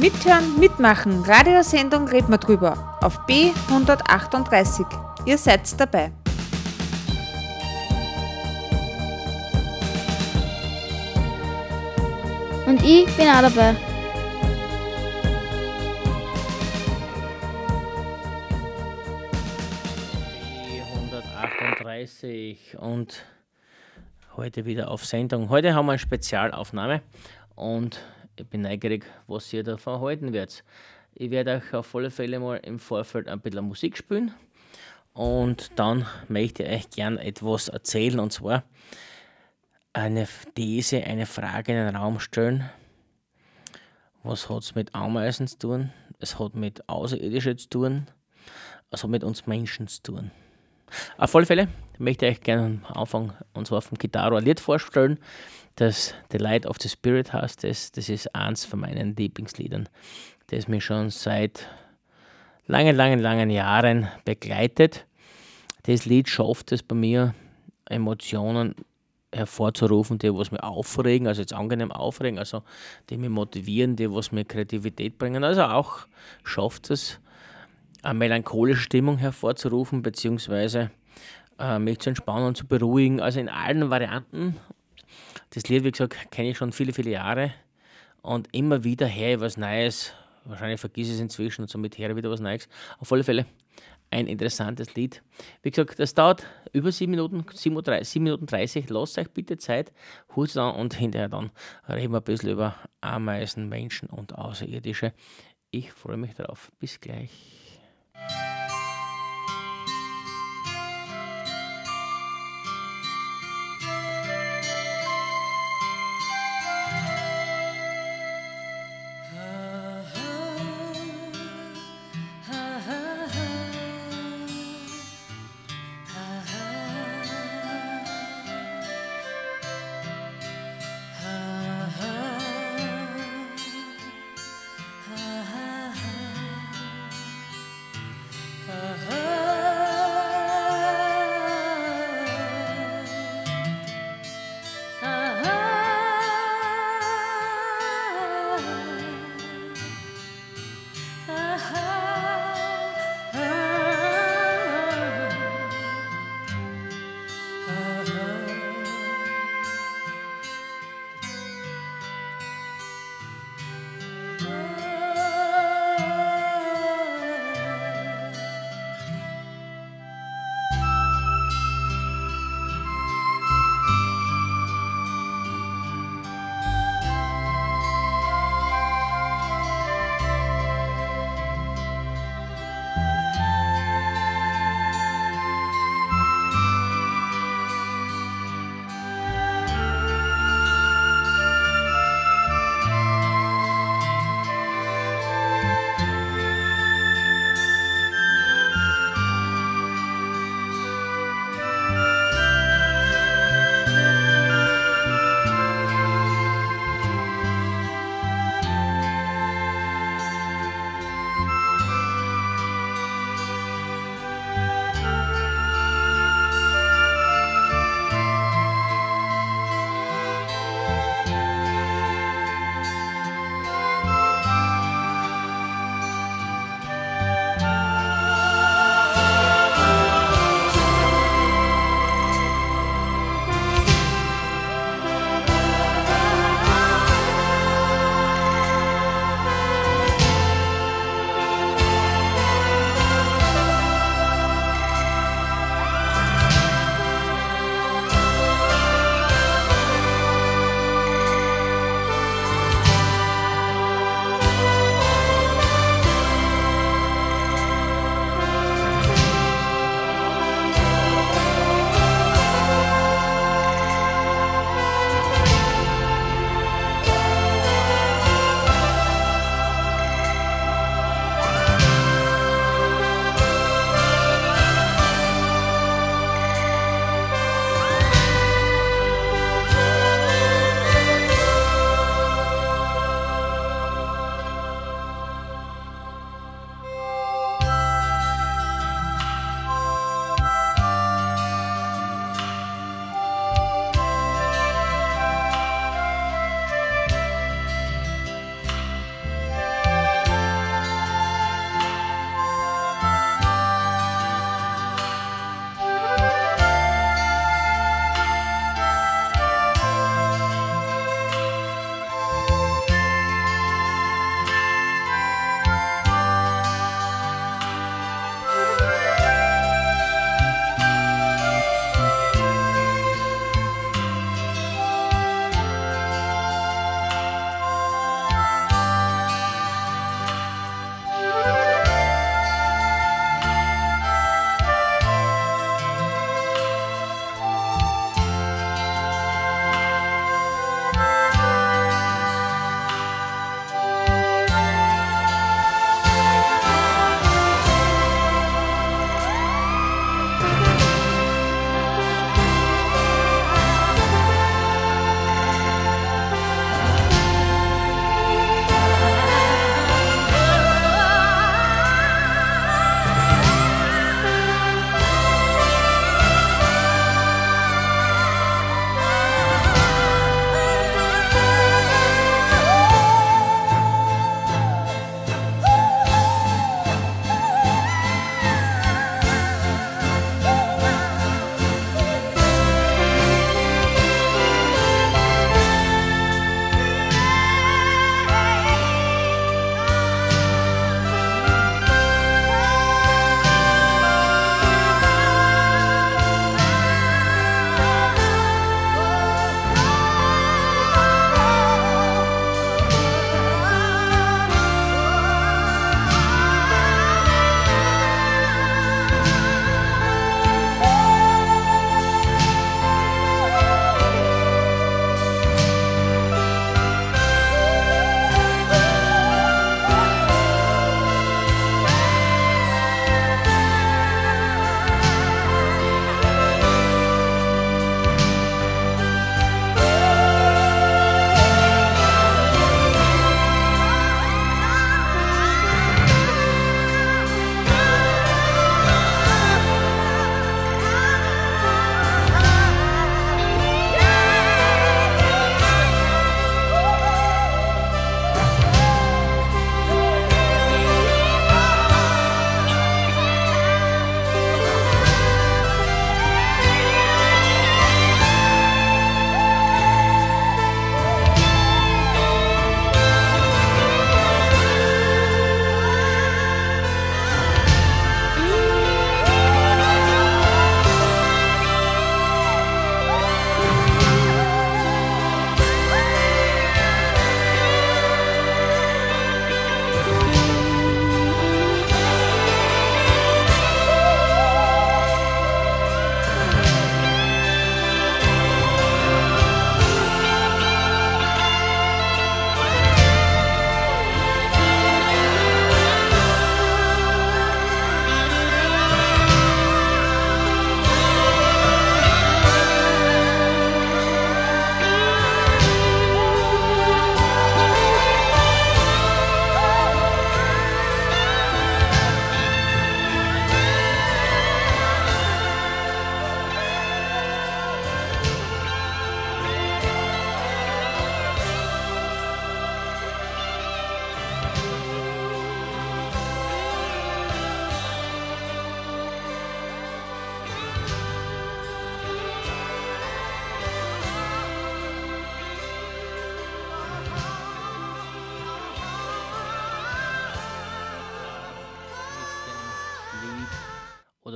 Mithören, mitmachen, Radiosendung reden wir drüber auf B138. Ihr seid dabei. Und ich bin auch dabei. B138 und heute wieder auf Sendung. Heute haben wir eine Spezialaufnahme und ich bin neugierig, was ihr davon halten werdet. Ich werde euch auf alle Fälle mal im Vorfeld ein bisschen Musik spielen und dann möchte ich euch gern etwas erzählen und zwar eine These, eine Frage in den Raum stellen. Was hat es mit Ameisen zu tun? Es hat mit Außerirdischen zu tun. Es hat mit uns Menschen zu tun. Auf alle Fälle möchte ich euch gerne am Anfang und zwar vom Gitarre ein Lied vorstellen, das The Light of the Spirit heißt. Das, das ist eins von meinen Lieblingsliedern, das mich schon seit langen, langen, langen Jahren begleitet. Das Lied schafft es bei mir, Emotionen hervorzurufen, die was mir aufregen, also jetzt angenehm aufregen, also die mich motivieren, die was mir Kreativität bringen. Also auch schafft es, eine melancholische Stimmung hervorzurufen, beziehungsweise äh, mich zu entspannen und zu beruhigen. Also in allen Varianten. Das Lied, wie gesagt, kenne ich schon viele, viele Jahre und immer wieder her was Neues. Wahrscheinlich vergesse ich es inzwischen und somit her wieder was Neues. Auf alle Fälle ein interessantes Lied. Wie gesagt, das dauert über 7 Minuten, 7, Minuten 30. Lasst euch bitte Zeit, holt an und hinterher dann reden wir ein bisschen über Ameisen, Menschen und Außerirdische. Ich freue mich darauf. Bis gleich.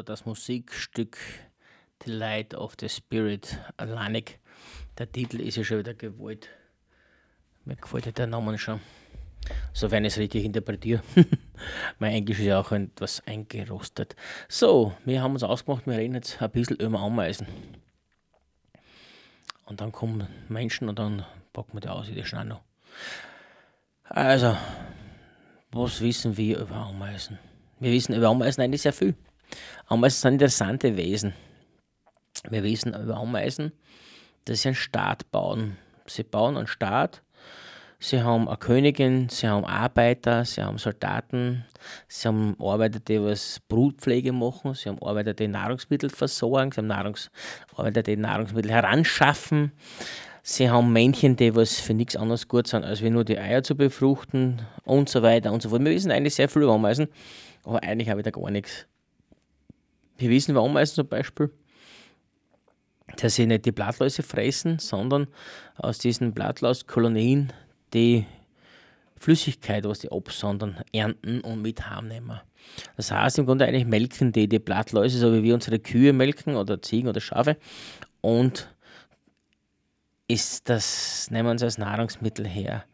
Oder das Musikstück The Light of the Spirit alleinig. Der Titel ist ja schon wieder gewollt. Mir gefällt der Name schon. Sofern ich es richtig interpretiere. mein Englisch ist ja auch etwas eingerostet. So, wir haben uns ausgemacht, wir reden jetzt ein bisschen über Ameisen. Und dann kommen Menschen und dann packen wir die aus, die schnell noch. Also, was wissen wir über Ameisen? Wir wissen über Ameisen eigentlich sehr viel. Ameisen sind interessante Wesen. Wir wissen über Ameisen, dass sie einen Staat bauen. Sie bauen einen Staat, sie haben eine Königin, sie haben Arbeiter, sie haben Soldaten, sie haben Arbeiter, die was Brutpflege machen, sie haben Arbeiter, die Nahrungsmittel versorgen, sie haben Nahrungs Arbeiter, die Nahrungsmittel heranschaffen. Sie haben Männchen, die was für nichts anderes gut sind, als wie nur die Eier zu befruchten und so weiter und so fort. Wir wissen eigentlich sehr viel über Ameisen, aber eigentlich ich da gar nichts. Wir wissen Ameisen zum Beispiel, dass sie nicht die Blattläuse fressen, sondern aus diesen Blattlauskolonien die Flüssigkeit, was die absondern, ernten und mit heimnehmen. Das heißt, im Grunde eigentlich melken die die Blattläuse, so wie wir unsere Kühe melken oder Ziegen oder Schafe und ist das, nehmen sie als Nahrungsmittel her.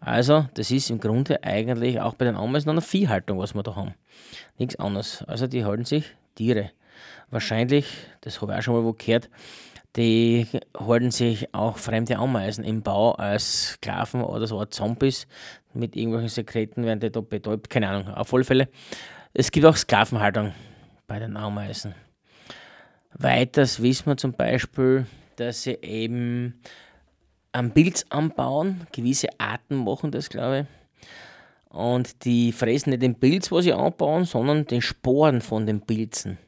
Also, das ist im Grunde eigentlich auch bei den Ameisen eine Viehhaltung, was wir da haben. Nichts anderes. Also, die halten sich Tiere wahrscheinlich, das habe ich auch schon mal wo gehört, die halten sich auch fremde Ameisen im Bau als Sklaven oder so Zombies mit irgendwelchen Sekreten, werden die da betäubt, keine Ahnung, auf alle Fälle. Es gibt auch Sklavenhaltung bei den Ameisen. Weiters wissen wir zum Beispiel, dass sie eben am Pilz anbauen, gewisse Arten machen das, glaube ich. Und die fressen nicht den Pilz, was sie anbauen, sondern den Sporen von den Pilzen.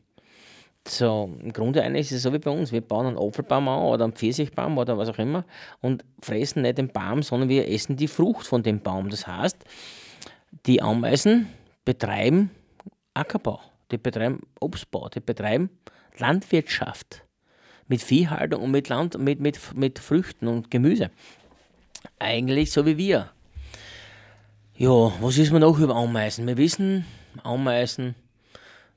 So, im Grunde eigentlich ist es so wie bei uns. Wir bauen einen Apfelbaum an oder einen Pfirsichbaum oder was auch immer und fressen nicht den Baum, sondern wir essen die Frucht von dem Baum. Das heißt, die Ameisen betreiben Ackerbau, die betreiben Obstbau, die betreiben Landwirtschaft mit Viehhaltung und mit, Land, mit, mit, mit Früchten und Gemüse. Eigentlich so wie wir. Ja, was wissen wir noch über Ameisen? Wir wissen, Ameisen,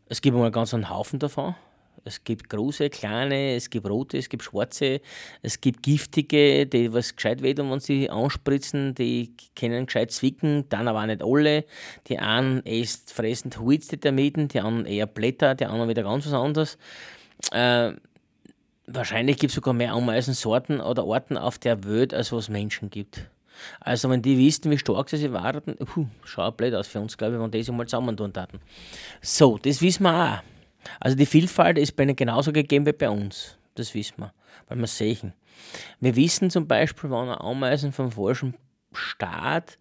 es gibt mal ganz einen Haufen davon. Es gibt große, kleine, es gibt rote, es gibt schwarze, es gibt giftige, die was gescheit wehtun, wenn sie anspritzen, die können gescheit zwicken, dann aber auch nicht alle. Die einen erst fressen Huiz, die Termiten, die anderen eher Blätter, die anderen wieder ganz was anderes. Äh, wahrscheinlich gibt es sogar mehr Ameisensorten oder Arten auf der Welt, als was Menschen gibt. Also wenn die wüssten, wie stark sie waren, puh, schaut blöd aus für uns, glaube ich, wenn die sich mal zusammentun taten. So, das wissen wir auch. Also die Vielfalt ist bei ihnen genauso gegeben wie bei uns. Das wissen wir, weil wir sehen. Wir wissen zum Beispiel, wenn eine Ameisen vom falschen Staat,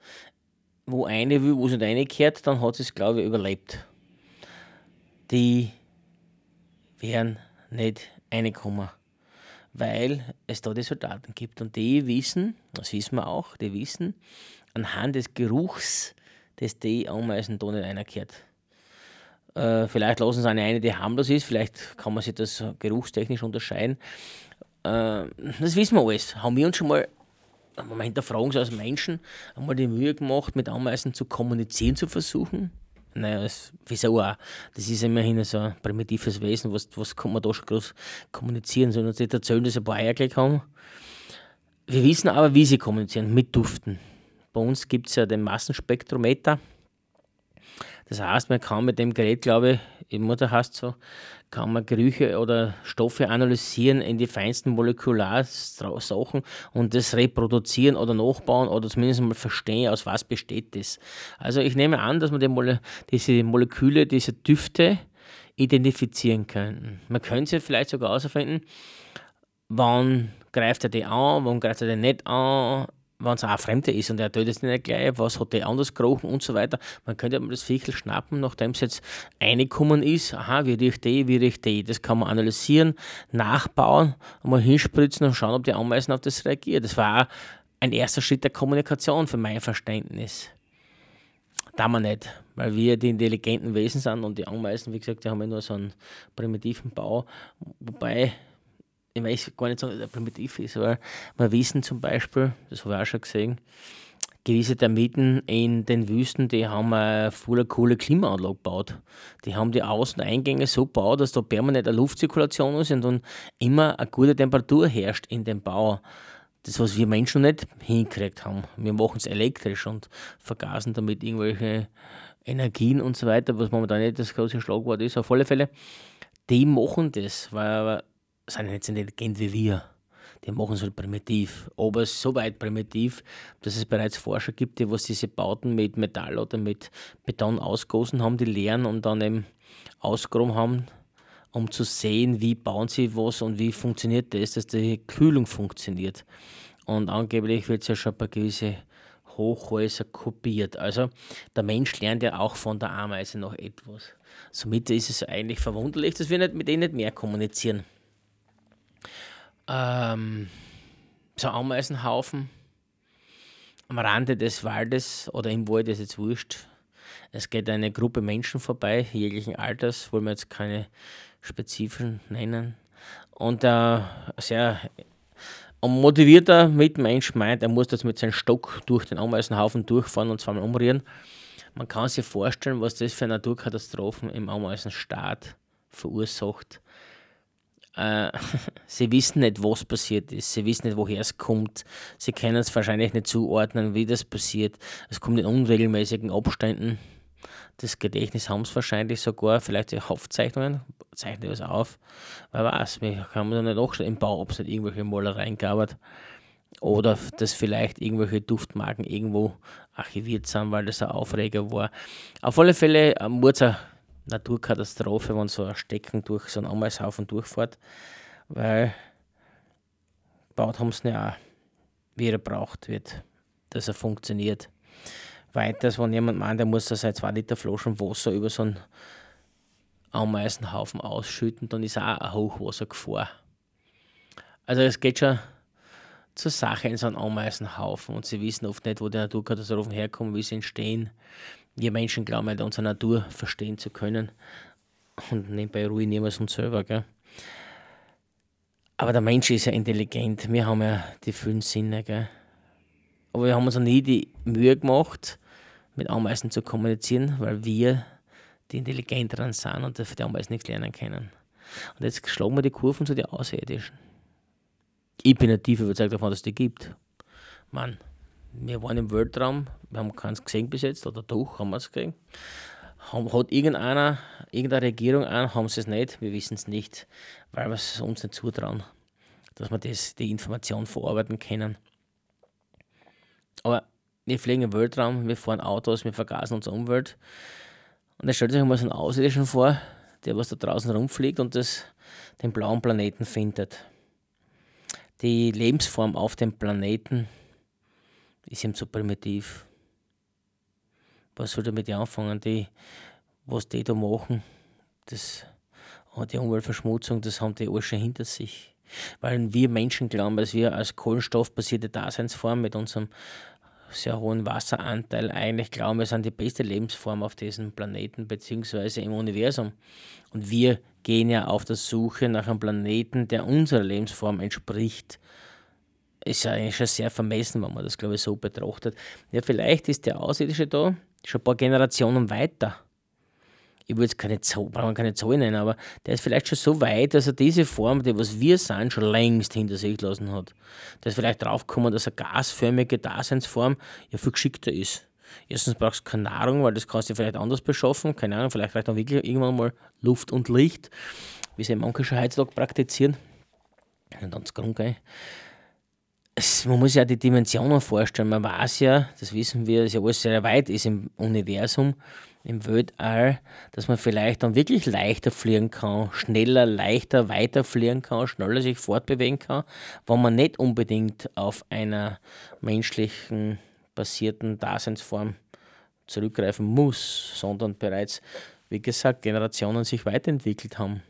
wo eine will, wo es nicht reingehört, dann hat sie es, glaube ich, überlebt. Die werden nicht reinkommen, weil es da die Soldaten gibt. Und die wissen, das wissen wir auch, die wissen anhand des Geruchs, dass die Ameisen da nicht reingehört. Äh, vielleicht lassen sie eine ein, die harmlos ist, vielleicht kann man sich das geruchstechnisch unterscheiden. Äh, das wissen wir alles. Haben wir uns schon mal, wenn wir hinterfragen so als Menschen, einmal die Mühe gemacht, mit Ameisen zu kommunizieren zu versuchen? Naja, das, wieso auch? Das ist immerhin so ein primitives Wesen, was, was kann man da schon groß kommunizieren? Uns nicht erzählen, dass sie ein paar Eier gleich haben? Wir wissen aber, wie sie kommunizieren, mit Duften. Bei uns gibt es ja den Massenspektrometer. Das heißt, man kann mit dem Gerät, glaube ich, im Mutter heißt so, kann man Gerüche oder Stoffe analysieren in die feinsten Molekularsachen und das reproduzieren oder nachbauen oder zumindest mal verstehen, aus was besteht das. Also ich nehme an, dass man die Mole diese Moleküle, diese Düfte identifizieren könnten. Man könnte sie vielleicht sogar herausfinden, wann greift er die an, wann greift er die nicht an, wenn es auch ein Fremder ist und er tötet es nicht gleich, was hat der anders gerochen und so weiter. Man könnte mal das Viechel schnappen, nachdem es jetzt reingekommen ist. Aha, wie riecht die, wie riecht die. Das kann man analysieren, nachbauen, mal hinspritzen und schauen, ob die Ameisen auf das reagieren. Das war ein erster Schritt der Kommunikation für mein Verständnis. Da man nicht, weil wir die intelligenten Wesen sind und die Ameisen, wie gesagt, die haben ja nur so einen primitiven Bau. Wobei ich weiß gar nicht dass er primitiv ist, aber wir wissen zum Beispiel, das habe ich auch schon gesehen, gewisse Termiten in den Wüsten, die haben eine voll coole Klimaanlage gebaut. Die haben die Außeneingänge so gebaut, dass da permanent eine Luftzirkulation ist und dann immer eine gute Temperatur herrscht in dem Bau. Das, was wir Menschen nicht hingekriegt haben. Wir machen es elektrisch und vergasen damit irgendwelche Energien und so weiter, was momentan nicht das große Schlagwort ist. Auf alle Fälle, die machen das, weil sind nicht so intelligent wie wir die machen es halt primitiv. Aber so weit primitiv, dass es bereits Forscher gibt, die was diese Bauten mit Metall oder mit Beton ausgossen haben, die leeren und dann eben ausgeräumt haben, um zu sehen, wie bauen sie was und wie funktioniert das, dass die Kühlung funktioniert. Und angeblich wird es ja schon bei gewissen Hochhäuser kopiert. Also der Mensch lernt ja auch von der Ameise noch etwas. Somit ist es eigentlich verwunderlich, dass wir nicht mit denen nicht mehr kommunizieren ähm, so Ameisenhaufen am Rande des Waldes oder im Wald ist jetzt wurscht. Es geht eine Gruppe Menschen vorbei, jeglichen Alters, wollen wir jetzt keine spezifischen nennen. Und ein sehr motivierter Mitmensch meint, er muss das mit seinem Stock durch den Ameisenhaufen durchfahren und zweimal umrühren. Man kann sich vorstellen, was das für Naturkatastrophen im Ameisenstaat verursacht. Äh, sie wissen nicht, was passiert ist. Sie wissen nicht, woher es kommt. Sie können es wahrscheinlich nicht zuordnen, wie das passiert. Es kommt in unregelmäßigen Abständen. Das Gedächtnis haben sie wahrscheinlich sogar, vielleicht die Aufzeichnungen, zeichnen das auf. Wer weiß, wir haben da nicht nachschauen im Bau, ob es nicht irgendwelche Malereien gab. Oder dass vielleicht irgendwelche Duftmarken irgendwo archiviert sind, weil das ein Aufreger war. Auf alle Fälle ähm, wurde es Naturkatastrophe, wenn so ein Stecken durch so einen Ameisenhaufen durchfährt, weil gebaut haben sie ja auch, wie er braucht wird, dass er funktioniert. Weiters, wenn jemand meint, der muss da seit zwei Liter Flaschen Wasser über so einen Ameisenhaufen ausschütten, dann ist auch eine Hochwassergefahr. Also es geht schon zur Sache in so einem Ameisenhaufen und sie wissen oft nicht, wo die Naturkatastrophen herkommen, wie sie entstehen. Wir Menschen glauben halt, unsere Natur verstehen zu können. Und nebenbei ruinieren wir es uns selber. Gell? Aber der Mensch ist ja intelligent. Wir haben ja die vielen Sinne. Gell? Aber wir haben uns noch nie die Mühe gemacht, mit Ameisen zu kommunizieren, weil wir die Intelligenteren sind und für die Ameisen nichts lernen können. Und jetzt schlagen wir die Kurven zu den Außerirdischen. Ich bin ja tief überzeugt davon, dass es die gibt. Mann, wir waren im Weltraum, wir haben keins gesehen bis jetzt, oder doch haben wir es gesehen. Hat irgendeiner, irgendeine Regierung an, haben sie es nicht, wir wissen es nicht, weil wir es uns nicht zutrauen, dass wir das, die Information verarbeiten können. Aber wir fliegen im Weltraum, wir fahren Autos, wir vergasen unsere Umwelt. Und dann stellt sich mal so einen Außerirdischen vor, der was da draußen rumfliegt und das, den blauen Planeten findet. Die Lebensform auf dem Planeten ist ihm zu primitiv. Was soll damit anfangen? Die, was die da machen, das, die Umweltverschmutzung, das haben die alles schon hinter sich. Weil wir Menschen glauben, dass wir als kohlenstoffbasierte Daseinsform mit unserem sehr hohen Wasseranteil eigentlich glauben, wir sind die beste Lebensform auf diesem Planeten bzw. im Universum. Und wir gehen ja auf der Suche nach einem Planeten, der unserer Lebensform entspricht ist ja eigentlich schon sehr vermessen, wenn man das, glaube ich, so betrachtet. Ja, vielleicht ist der Außerirdische da schon ein paar Generationen weiter. Ich würde jetzt keine, Zahl, keine nennen, aber der ist vielleicht schon so weit, dass er diese Form, die was wir sind, schon längst hinter sich gelassen hat. Der ist vielleicht draufgekommen, dass eine gasförmige Daseinsform ja viel geschickter ist. Erstens brauchst du keine Nahrung, weil das kannst du vielleicht anders beschaffen. Keine Ahnung, vielleicht reicht dann wirklich irgendwann mal Luft und Licht, wie sie manche schon heutzutage praktizieren. Und dann Grund, man muss ja die Dimensionen vorstellen. Man weiß ja, das wissen wir, dass ja alles sehr weit ist im Universum, im Weltall, dass man vielleicht dann wirklich leichter fliegen kann, schneller, leichter weiter fliegen kann, schneller sich fortbewegen kann, wenn man nicht unbedingt auf einer menschlichen basierten Daseinsform zurückgreifen muss, sondern bereits, wie gesagt, Generationen sich weiterentwickelt haben.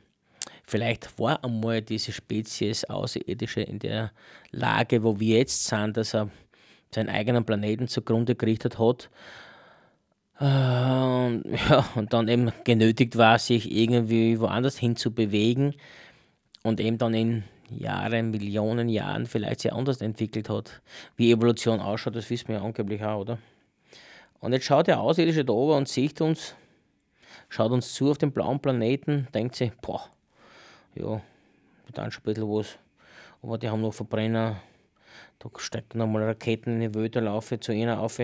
Vielleicht war einmal diese Spezies Außerirdische in der Lage, wo wir jetzt sind, dass er seinen eigenen Planeten zugrunde gerichtet hat. Äh, ja, und dann eben genötigt war, sich irgendwie woanders hin zu bewegen. und eben dann in Jahren, Millionen Jahren vielleicht sehr anders entwickelt hat. Wie Evolution ausschaut, das wissen wir ja angeblich auch, oder? Und jetzt schaut der Außerirdische da oben und sieht uns, schaut uns zu auf dem blauen Planeten, denkt sich, boah, ja, dann schon ein bisschen was. Aber die haben noch Verbrenner, da steigt dann einmal Raketen in die Wälder, laufe zu einer auf.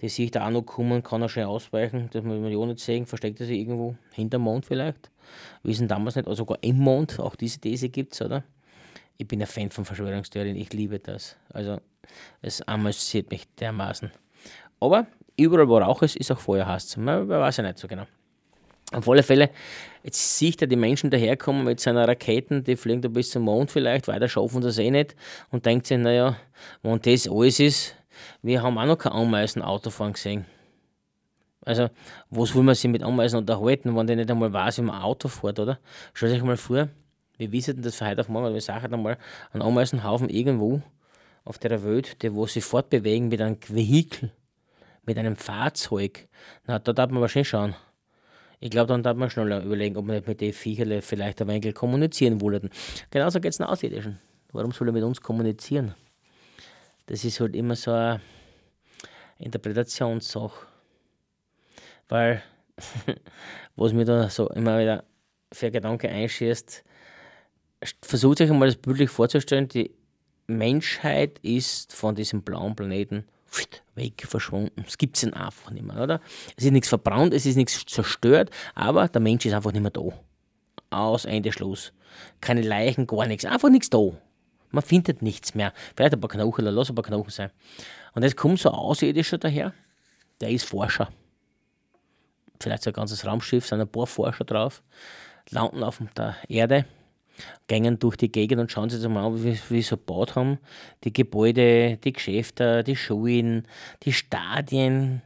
Die sehe ich da auch noch kommen, kann er schnell ausweichen, dass wir ja nicht sehen, versteckt er sich irgendwo, hinterm Mond vielleicht. Wissen damals nicht, also sogar im Mond, auch diese These gibt es, oder? Ich bin ein Fan von Verschwörungstheorien, ich liebe das. Also, es amüsiert mich dermaßen. Aber überall, wo Rauch ist, ist auch Feuer heiß. Man weiß ja nicht so genau. Auf alle Fälle, jetzt sieht er die Menschen daherkommen mit seiner Raketen, die fliegen da bis zum Mond vielleicht, weiter schaffen das eh nicht und denkt sich, naja, wenn das alles ist, wir haben auch noch kein Ameisenautofahren gesehen. Also, was will man sich mit Ameisen unterhalten, wenn der nicht einmal weiß, wie man Auto fährt, oder? Stellt euch mal vor, wir wissen das von heute auf morgen, wir sagen einmal einen Ameisenhaufen irgendwo auf der Welt, die wo sich fortbewegen mit einem Vehikel, mit einem Fahrzeug. Na, da darf man wahrscheinlich schauen. Ich glaube, dann darf man schneller überlegen, ob wir mit den Viechern vielleicht ein wenig kommunizieren wollten. Genauso geht es den Außerirdischen. Warum soll er mit uns kommunizieren? Das ist halt immer so eine Interpretationssache. Weil, was mir da so immer wieder für Gedanken einschießt, versucht euch einmal das bildlich vorzustellen, die Menschheit ist von diesem blauen Planeten weg verschwunden. Es gibt es einfach nicht mehr, oder? Es ist nichts verbrannt, es ist nichts zerstört, aber der Mensch ist einfach nicht mehr da. Aus, Ende, Schluss. Keine Leichen, gar nichts, einfach nichts da. Man findet nichts mehr. Vielleicht ein paar Knochen, lass ein paar Knochen sein. Und jetzt kommt so ein Außerirdischer daher, der ist Forscher. Vielleicht so ein ganzes Raumschiff, sind ein paar Forscher drauf, landen auf der Erde gehen durch die Gegend und schauen sich mal an, wie, wie sie so gebaut haben. Die Gebäude, die Geschäfte, die Schulen, die Stadien.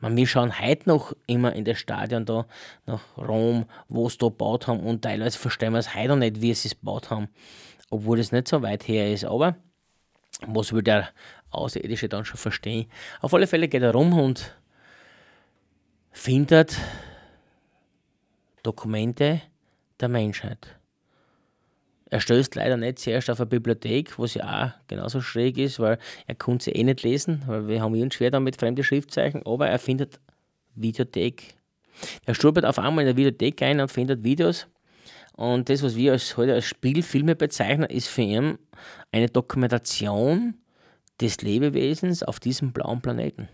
Man, wir schauen heute noch immer in das Stadion da nach Rom, wo sie da gebaut haben und teilweise verstehen wir es heute noch nicht, wie sie es gebaut haben, obwohl es nicht so weit her ist. Aber was will der Außerirdische dann schon verstehen? Auf alle Fälle geht er rum und findet Dokumente der Menschheit. Er stößt leider nicht zuerst auf eine Bibliothek, was ja auch genauso schräg ist, weil er konnte sie eh nicht lesen, weil wir haben ihn schwer damit fremde Schriftzeichen, aber er findet Videothek. Er stolpert auf einmal in der Videothek ein und findet Videos. Und das, was wir als, heute als Spielfilme bezeichnen, ist für ihn eine Dokumentation des Lebewesens auf diesem blauen Planeten.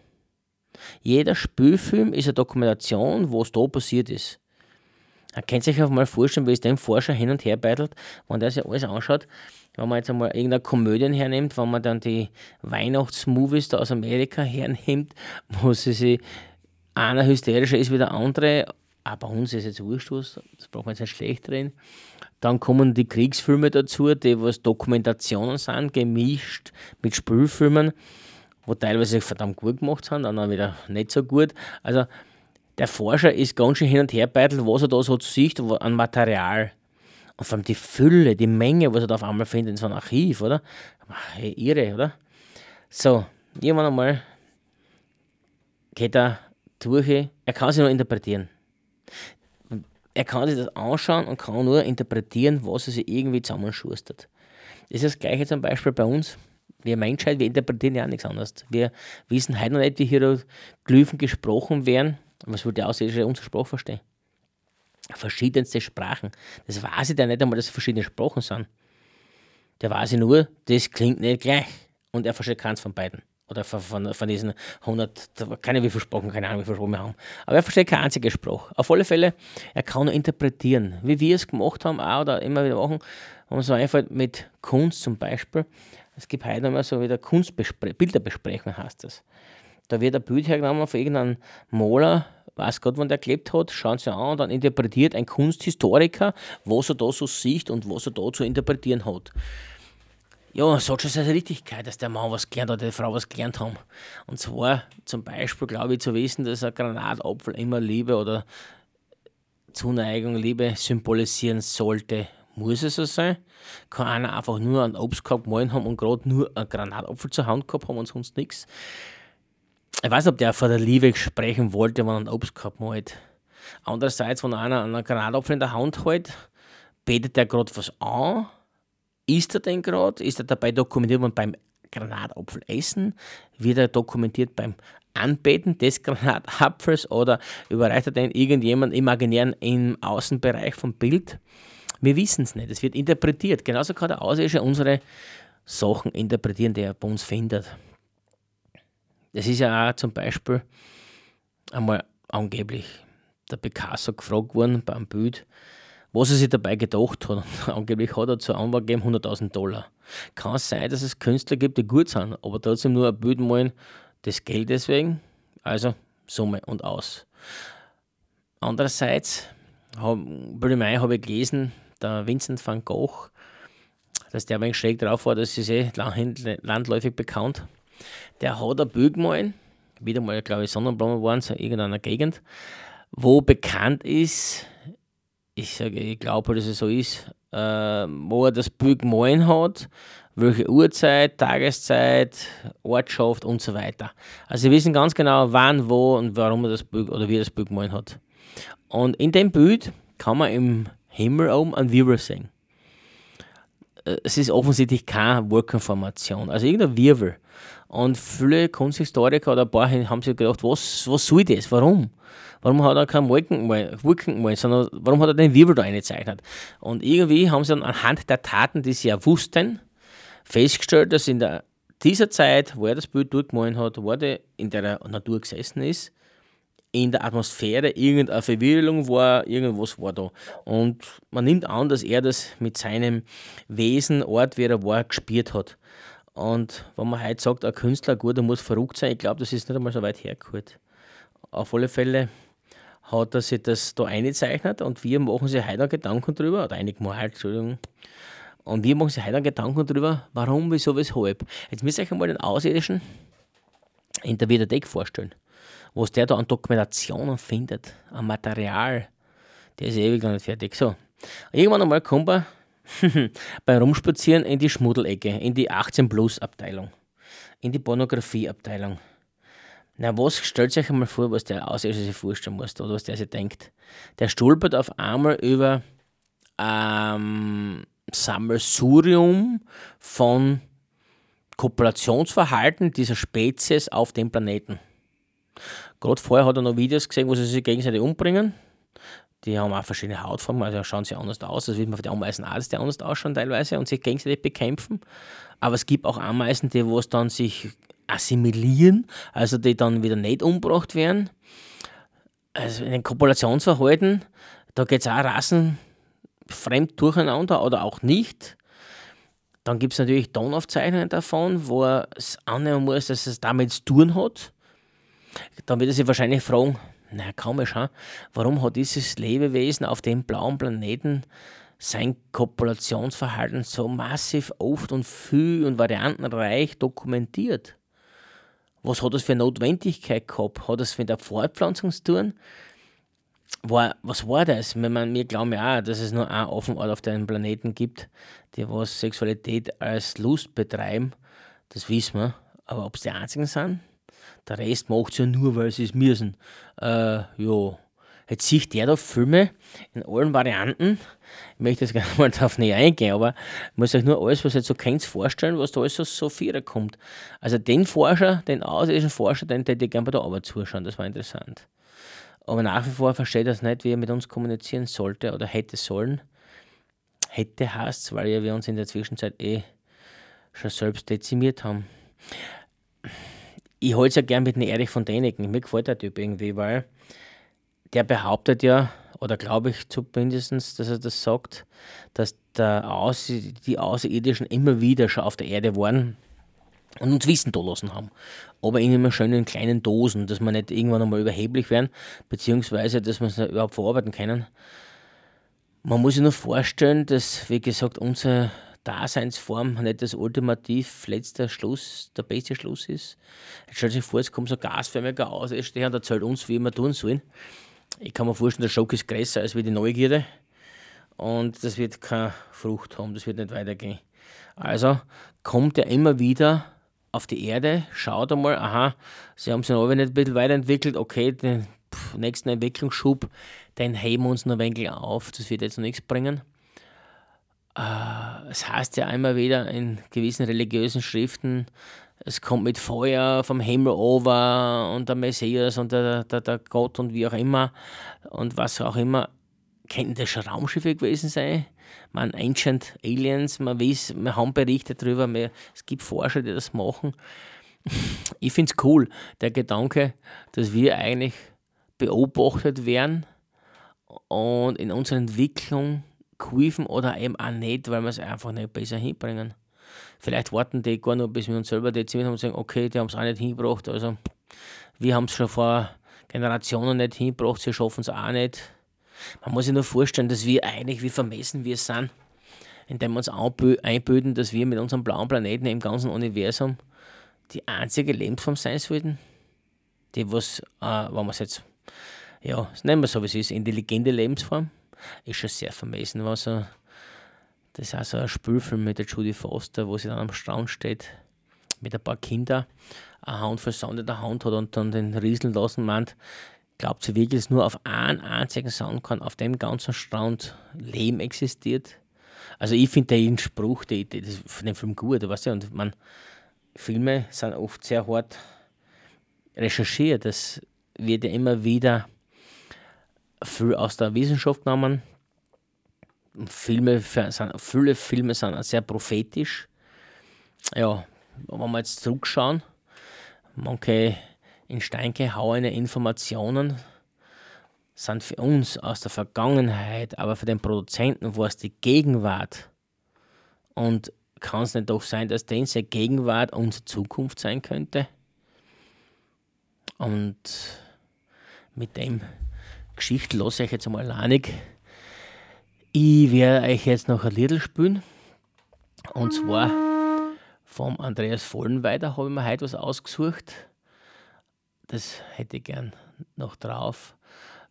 Jeder Spielfilm ist eine Dokumentation, was da passiert ist. Man kann sich auch mal vorstellen, wie es dem Forscher hin und her beitelt, wenn der sich alles anschaut. Wenn man jetzt einmal irgendeine Komödie hernimmt, wenn man dann die Weihnachtsmovies da aus Amerika hernimmt, wo sie sich einer hysterischer ist wie der andere, aber bei uns ist jetzt wurscht was, das braucht man jetzt nicht schlecht reden. Dann kommen die Kriegsfilme dazu, die was Dokumentationen sind, gemischt mit Spielfilmen, wo teilweise verdammt gut gemacht sind, dann wieder nicht so gut. Also der Forscher ist ganz schön hin und her beitelt, was er da so sieht an Material. Und vor allem die Fülle, die Menge, was er da auf einmal findet in so einem Archiv, oder? Hey, irre, oder? So, irgendwann einmal geht er durch, er kann sich nur interpretieren. Er kann sich das anschauen und kann nur interpretieren, was er sich irgendwie zusammenschustert. Das ist das Gleiche zum Beispiel bei uns. Wir Menschheit, wir interpretieren ja auch nichts anderes. Wir wissen heute noch nicht, wie Hieroglyphen gesprochen werden. Was würde der Außerirdische unsere Sprache verstehen? Verschiedenste Sprachen. Das weiß ich ja nicht einmal, dass es verschiedene Sprachen sind. Der weiß ich nur, das klingt nicht gleich. Und er versteht keins von beiden. Oder von, von, von diesen 100, keine wie viele Sprachen, keine Ahnung, wie viele Sprachen wir haben. Aber er versteht keine einzige Sprache. Auf alle Fälle, er kann nur interpretieren. Wie wir es gemacht haben, auch oder immer wieder machen, wenn man so einfällt mit Kunst zum Beispiel. Es gibt heute immer so wieder Kunstbespre Bilderbesprechung, heißt das. Da wird ein Bild hergenommen von irgendeinem Maler, weiß Gott, wann der gelebt hat, schauen sie an und dann interpretiert ein Kunsthistoriker, was er da so sieht und was er da zu interpretieren hat. Ja, sagt schon seine Richtigkeit, dass der Mann was gelernt hat, die Frau was gelernt haben. Und zwar zum Beispiel, glaube ich, zu wissen, dass ein Granatapfel immer Liebe oder Zuneigung, Liebe symbolisieren sollte. Muss es so sein? Kann einer einfach nur einen Obstkorb gemahlen haben und gerade nur einen Granatapfel zur Hand gehabt haben und sonst nichts? Ich weiß nicht, ob der von der Liebe sprechen wollte, wenn er einen Obstkorb malt. Andererseits, wenn einer einen Granatapfel in der Hand hält, betet der gerade was an? Ist er denn gerade? Ist er dabei dokumentiert man beim Granatapfel essen? Wird er dokumentiert beim Anbeten des Granatapfels oder überreicht er denn irgendjemand imaginären im Außenbereich vom Bild? Wir wissen es nicht. Es wird interpretiert. Genauso kann der Außerirdische unsere Sachen interpretieren, die er bei uns findet. Das ist ja auch zum Beispiel einmal angeblich der Picasso gefragt worden beim Bild, was er sich dabei gedacht hat. angeblich hat er zur Anwalt gegeben 100.000 Dollar. Kann es sein, dass es Künstler gibt, die gut sind, aber trotzdem nur ein Bild malen des Geldes wegen? Also Summe und aus. Andererseits, bei habe ich gelesen, der Vincent van Gogh, dass der ein wenig schräg drauf war, das ist eh landläufig bekannt. Der hat ein Bild gemalt, wieder mal, glaube ich, Sonnenblumen waren, so in irgendeiner Gegend, wo bekannt ist, ich sage, ich glaube, dass es so ist, äh, wo er das Bild gemalt hat, welche Uhrzeit, Tageszeit, Ortschaft und so weiter. Also sie wissen ganz genau, wann, wo und warum er das Bild oder wie er das Bild gemalt hat. Und in dem Bild kann man im Himmel oben einen Wirbel sehen. Äh, es ist offensichtlich keine Wolkenformation, also irgendein Wirbel. Und viele Kunsthistoriker oder ein paar haben sich gedacht, was, was soll das? Warum? Warum hat er keinen Wolken, Wolken gemalt, sondern warum hat er den Wirbel da eingezeichnet? Und irgendwie haben sie dann anhand der Taten, die sie ja wussten, festgestellt, dass in der, dieser Zeit, wo er das Bild durchgemalt hat, wo er in der Natur gesessen ist, in der Atmosphäre irgendeine Verwirrung war, irgendwas war da. Und man nimmt an, dass er das mit seinem Wesen, Ort, wie er war, gespürt hat. Und wenn man heute sagt, ein Künstler, gut, er muss verrückt sein, ich glaube, das ist nicht einmal so weit hergeholt. Auf alle Fälle hat er sich das da eingezeichnet und wir machen sich heute Gedanken drüber, oder einige Mal halt, Entschuldigung. Und wir machen sich heute Gedanken drüber, warum, wieso, weshalb. Jetzt müsst ihr euch einmal den Außerirdischen in der Videothek vorstellen was der da an Dokumentationen findet, an Material, der ist ewig noch nicht fertig. So, irgendwann einmal kommt er beim Rumspazieren in die Schmuddelecke, in die 18-Plus-Abteilung, in die Pornografie-Abteilung. Na, was stellt euch einmal vor, was der Außerirdische sich vorstellen muss oder was der sich denkt? Der stolpert auf einmal über ähm, Sammelsurium von Kopulationsverhalten dieser Spezies auf dem Planeten. Gerade vorher hat er noch Videos gesehen, wo sie sich gegenseitig umbringen. Die haben auch verschiedene Hautformen, also schauen sie anders aus. Das wird man für die Ameisen auch, dass die anders ausschauen teilweise und sich gegenseitig bekämpfen. Aber es gibt auch Ameisen, die wo es dann sich assimilieren, also die dann wieder nicht umgebracht werden. Also in den Kopulationsverhalten, da geht es auch rassenfremd durcheinander oder auch nicht. Dann gibt es natürlich Tonaufzeichnungen davon, wo es annehmen muss, dass es damit zu tun hat. Dann wird er sich wahrscheinlich fragen, naja, komisch, ha? warum hat dieses Lebewesen auf dem blauen Planeten sein Kopulationsverhalten so massiv oft und viel und variantenreich dokumentiert? Was hat das für Notwendigkeit gehabt? Hat das mit der Fortpflanzung zu tun? War, was war das? Wir, meine, wir glauben ja auch, dass es nur einen Offenort auf dem Planeten gibt, die was Sexualität als Lust betreiben. Das wissen wir. Aber ob es die einzigen sind? Der Rest macht es ja nur, weil sie es müssen. Äh, ja. Jetzt sieht der da Filme in allen Varianten. Ich möchte jetzt gar nicht mal darauf näher eingehen, aber ich muss euch nur alles, was ihr so kennt, vorstellen, was da alles so, so viel kommt. Also den Forscher, den außerirdischen Forscher, den hätte ich gerne bei der Arbeit zuschauen, das war interessant. Aber nach wie vor versteht das nicht, wie er mit uns kommunizieren sollte oder hätte sollen. Hätte heißt weil ja wir uns in der Zwischenzeit eh schon selbst dezimiert haben ich halte es ja gern mit dem Erich von Däniken. Mir gefällt der Typ irgendwie, weil der behauptet ja, oder glaube ich zumindest, dass er das sagt, dass der Aus, die Außerirdischen immer wieder schon auf der Erde waren und uns Wissen da lassen haben. Aber in immer schön in kleinen Dosen, dass wir nicht irgendwann einmal überheblich werden, beziehungsweise dass wir es überhaupt verarbeiten können. Man muss sich nur vorstellen, dass, wie gesagt, unser Daseinsform nicht das ultimativ letzte Schluss, der beste Schluss ist. Jetzt stellt sich vor, es kommt so gasförmiger aus, er steht und erzählt uns, wie wir tun sollen. Ich kann mir vorstellen, der Schock ist größer als die Neugierde. Und das wird keine Frucht haben, das wird nicht weitergehen. Also kommt er immer wieder auf die Erde, schaut einmal, aha, sie haben sich noch nicht ein bisschen weiterentwickelt, okay, den nächsten Entwicklungsschub, den heben wir uns noch ein wenig auf, das wird jetzt noch nichts bringen es heißt ja immer wieder in gewissen religiösen Schriften, es kommt mit Feuer vom Himmel over und der Messias und der, der, der Gott und wie auch immer und was auch immer. Könnten das schon Raumschiffe gewesen sein? Man, Ancient Aliens, man weiß, wir haben Berichte darüber, wir, es gibt Forscher, die das machen. Ich finde es cool, der Gedanke, dass wir eigentlich beobachtet werden und in unserer Entwicklung kuiven oder eben auch nicht, weil wir es einfach nicht besser hinbringen. Vielleicht warten die gar noch, bis wir uns selber dezimiert haben und sagen, okay, die haben es auch nicht hingebracht. Also wir haben es schon vor Generationen nicht hingebracht, sie schaffen es auch nicht. Man muss sich nur vorstellen, dass wir eigentlich, wie vermessen wir sind, indem wir uns einbilden, dass wir mit unserem blauen Planeten im ganzen Universum die einzige Lebensform sein sollten. Die, was, äh, wenn man es jetzt, ja, nennen wir so, wie es ist, intelligente Lebensform, ist schon sehr vermessen, was so das ist auch so ein Spielfilm mit der Judy Foster, wo sie dann am Strand steht mit ein paar Kindern, eine voll Sand in der Hand hat und dann den rieseln lassen meint, glaubt sie wirklich, dass nur auf einen einzigen Sand kann auf dem ganzen Strand Leben existiert? Also ich finde den Spruch, die, die, das von dem Film gut, weißt du, und man, Filme sind oft sehr hart recherchiert, das wird ja immer wieder viel aus der Wissenschaft genommen, Filme sind, viele Filme sind sehr prophetisch. Ja, wenn wir jetzt zurückschauen, manche in Stein gehauene Informationen sind für uns aus der Vergangenheit, aber für den Produzenten war es die Gegenwart. Und kann es nicht doch sein, dass diese Gegenwart unsere Zukunft sein könnte? Und mit dem Geschichte lasse ich jetzt einmal alleinig. Ich werde euch jetzt noch ein Lied spielen. Und zwar vom Andreas Vollenweider habe ich mir heute was ausgesucht. Das hätte ich gern noch drauf.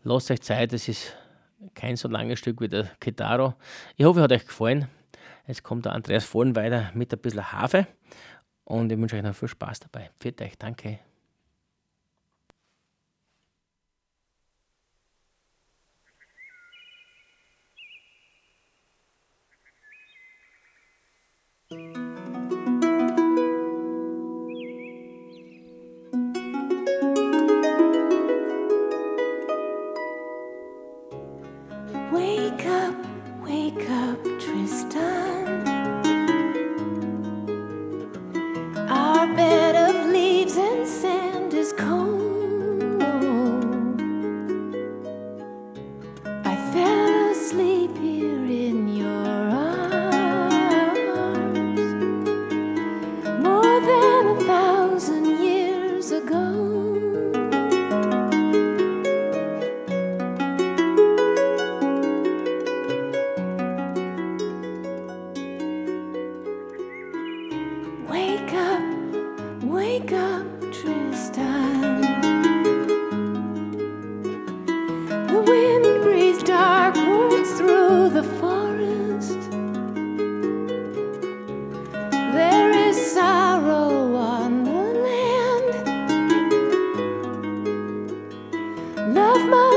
Lasst euch Zeit, das ist kein so langes Stück wie der Kitaro. Ich hoffe, es hat euch gefallen. Jetzt kommt der Andreas Vollenweider mit ein bisschen Hafe und ich wünsche euch noch viel Spaß dabei. Pfiat euch, danke.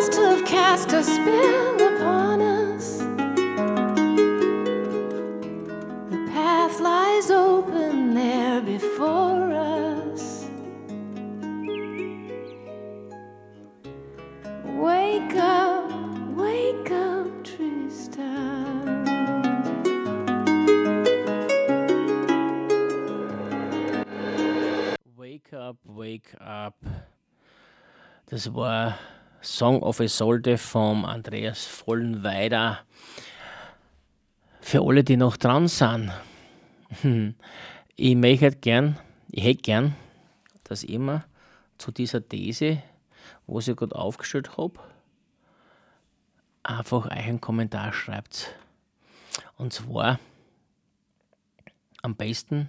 must have cast a spell upon us. The path lies open there before us. Wake up, wake up, Tristan. Wake up, wake up. Das war Song of Isolde vom Andreas Vollenweider. Für alle, die noch dran sind, ich möchte gern, ich hätte gern, dass immer zu dieser These, wo ich gerade aufgestellt habe, einfach einen Kommentar schreibt. Und zwar am besten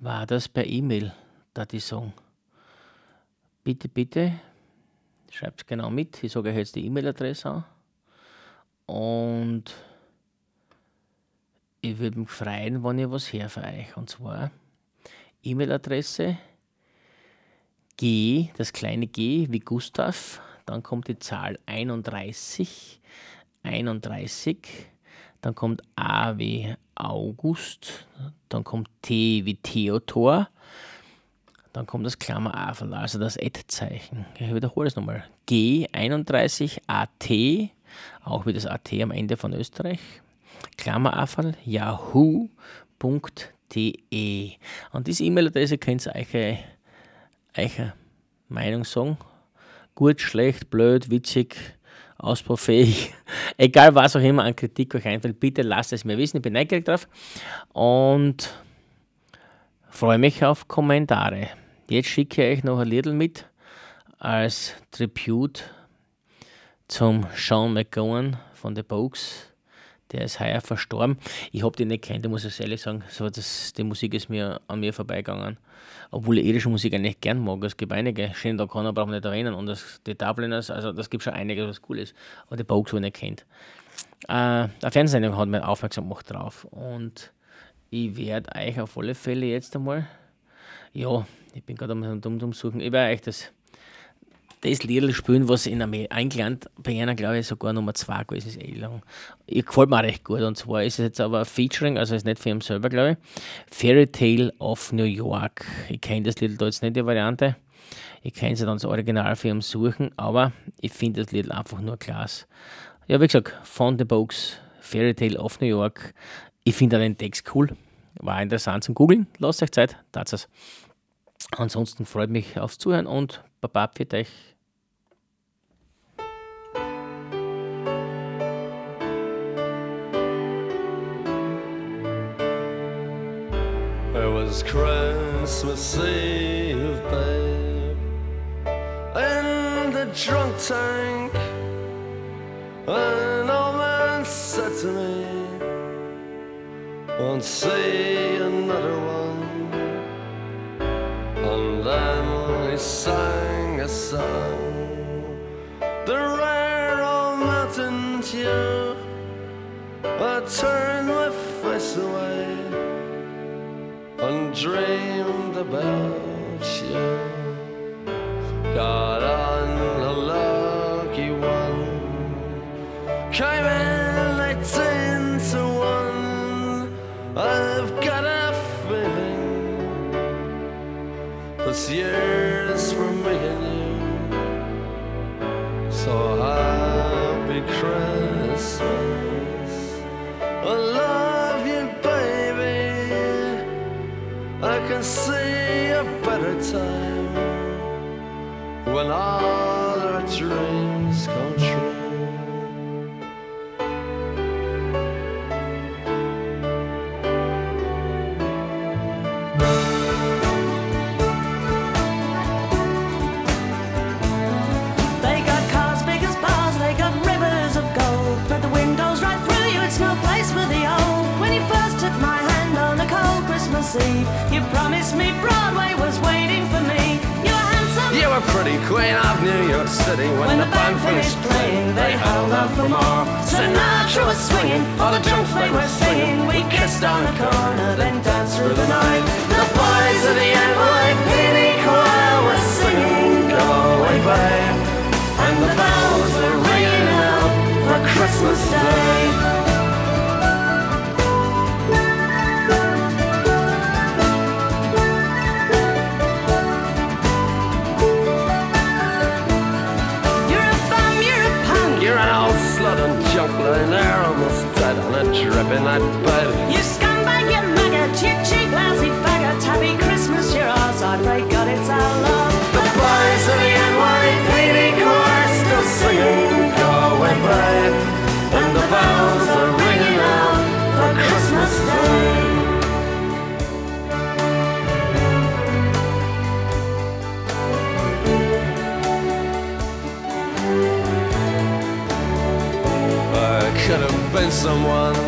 war das per E-Mail, da die Song. Bitte, bitte Schreibt es genau mit. Ich sage euch jetzt die E-Mail-Adresse an. Und ich würde mich freuen, wenn ihr was her für euch. Und zwar E-Mail-Adresse G, das kleine G wie Gustav, dann kommt die Zahl 31, 31, dann kommt A wie August, dann kommt T wie Theodor, dann kommt das Klammer A, also das Ad-Zeichen. Ich wiederhole es nochmal. G31 AT, auch wie das AT am Ende von Österreich, Klammer A, yahoo.de. Und diese E-Mail-Adresse könnt ihr euch, eure Meinung sagen. Gut, schlecht, blöd, witzig, ausbaufähig, egal was auch immer an Kritik euch einfällt, bitte lasst es mir wissen. Ich bin neugierig drauf und freue mich auf Kommentare. Jetzt schicke ich euch noch ein Little mit als Tribute zum Sean McGowan von The Bogues. Der ist heuer verstorben. Ich habe den nicht kennt, muss ich ehrlich sagen. So, das, die Musik ist mir an mir vorbeigegangen. Obwohl ich irische Musik eigentlich gern mag. Es gibt einige. Shane O'Connor braucht man nicht erwähnen. Und das, die Dubliners, also das gibt schon einige, was cool ist. Aber die Bogues, wenn ihr kennt. Äh, eine Fernsehsendung hat mich aufmerksam gemacht drauf. Und ich werde euch auf alle Fälle jetzt einmal, ja, ich bin gerade am Dumm suchen, ich werde euch das das Lied spielen, was in England bei einer, glaube ich, sogar Nummer 2 gewesen ist. Eh lang. Ich gefällt mir recht gut. Und zwar ist es jetzt aber Featuring, also ist nicht für ihn selber, glaube ich. Fairy Tale of New York. Ich kenne das Lied da jetzt nicht, die Variante. Ich kann es dann das Original für ihn suchen, aber ich finde das Lied einfach nur klasse. Ja, wie gesagt, von The Box, Fairy Tale of New York. Ich finde den Text cool. War interessant zum Googlen. Lasst euch Zeit, tat es. Ansonsten freut mich aufs Zuhören und Baba für euch. It was Christmas Eve, babe, in the drunk tank. An old man said to me, Won't see another one. And then he sang a song, the rare old mountain tune. I turned my face away and dreamed about you. Got on a lucky one, came in this year's for and you. So happy Christmas. I love you, baby. I can see a better time when all our dreams Eve, you promised me Broadway was waiting for me. You were handsome. You were pretty queen of New York City when, When the band finished playing. They held out for more. Sinatra was swinging, all the drunks they were singing. We kissed on the corner, then danced through the night. The boys of the NYPD choir were singing, Go away, babe. And the bells were ringing out for Christmas Day. In that bed. You scumbag, you maggot, you cheap, lousy faggot. Happy Christmas, you're ours. I pray God it's our love. The boys of the NYPD choir still singing Go away, babe. And the bells are ringing out for Christmas Day. I could have been someone.